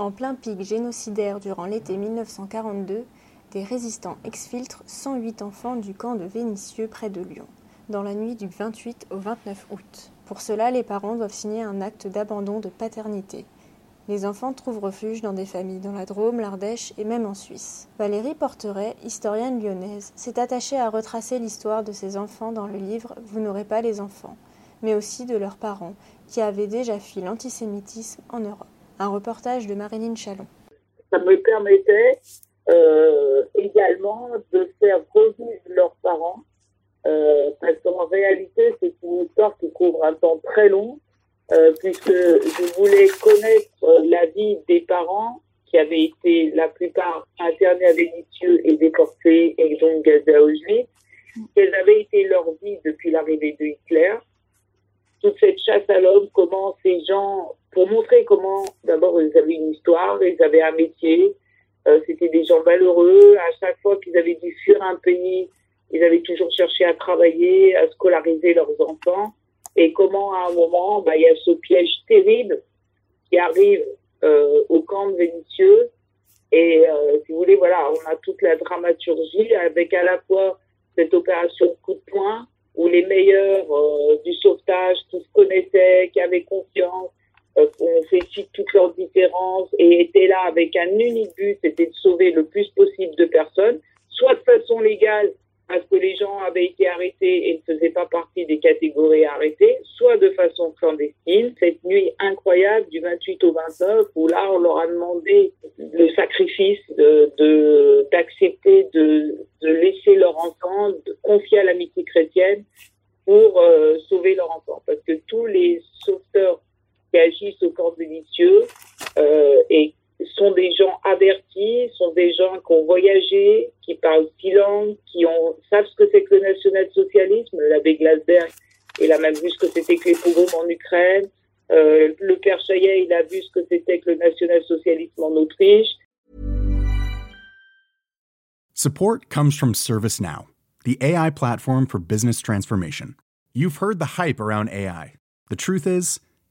En plein pic génocidaire durant l'été 1942, des résistants exfiltrent 108 enfants du camp de Vénissieux près de Lyon, dans la nuit du 28 au 29 août. Pour cela, les parents doivent signer un acte d'abandon de paternité. Les enfants trouvent refuge dans des familles dans la Drôme, l'Ardèche et même en Suisse. Valérie Porteret, historienne lyonnaise, s'est attachée à retracer l'histoire de ces enfants dans le livre Vous n'aurez pas les enfants, mais aussi de leurs parents, qui avaient déjà fui l'antisémitisme en Europe. Un reportage de Marilyn Chalon. Ça me permettait euh, également de faire revivre leurs parents, euh, parce qu'en réalité, c'est une histoire qui couvre un temps très long, euh, puisque je voulais connaître la vie des parents qui avaient été la plupart internés à Vénitieux et déportés et donc à Auschwitz, quelle avait été leur vie depuis l'arrivée de Hitler, toute cette chasse à l'homme, comment ces gens pour montrer comment, d'abord, ils avaient une histoire, ils avaient un métier, euh, c'était des gens valeureux. À chaque fois qu'ils avaient dû fuir un pays, ils avaient toujours cherché à travailler, à scolariser leurs enfants. Et comment, à un moment, bah, il y a ce piège terrible qui arrive euh, au camp de Vénitieux. Et euh, si vous voulez, voilà, on a toute la dramaturgie avec à la fois cette opération coup de poing où les meilleurs euh, du sauvetage qui se connaissaient, qui avaient confiance, on ci toutes leurs différences et étaient là avec un unique but, c'était de sauver le plus possible de personnes, soit de façon légale parce que les gens avaient été arrêtés et ne faisaient pas partie des catégories arrêtées, soit de façon clandestine. Cette nuit incroyable du 28 au 29, où là, on leur a demandé le sacrifice de d'accepter de, de, laisser leur enfant, de confier à l'amitié chrétienne pour euh, sauver leur enfant. Parce que tous les agissent au euh, et sont des gens avertis, sont des gens qui ont voyagé, qui parlent six langues, qui ont, savent ce que c'est que le national-socialisme. L'abbé Glasberg, il a même vu ce que c'était que les pogroms en Ukraine. Euh, le père Chaillet, il a vu ce que c'était que le national-socialisme en Autriche. Support comes from ServiceNow, the AI platform for business transformation. You've heard the hype around AI. The truth is,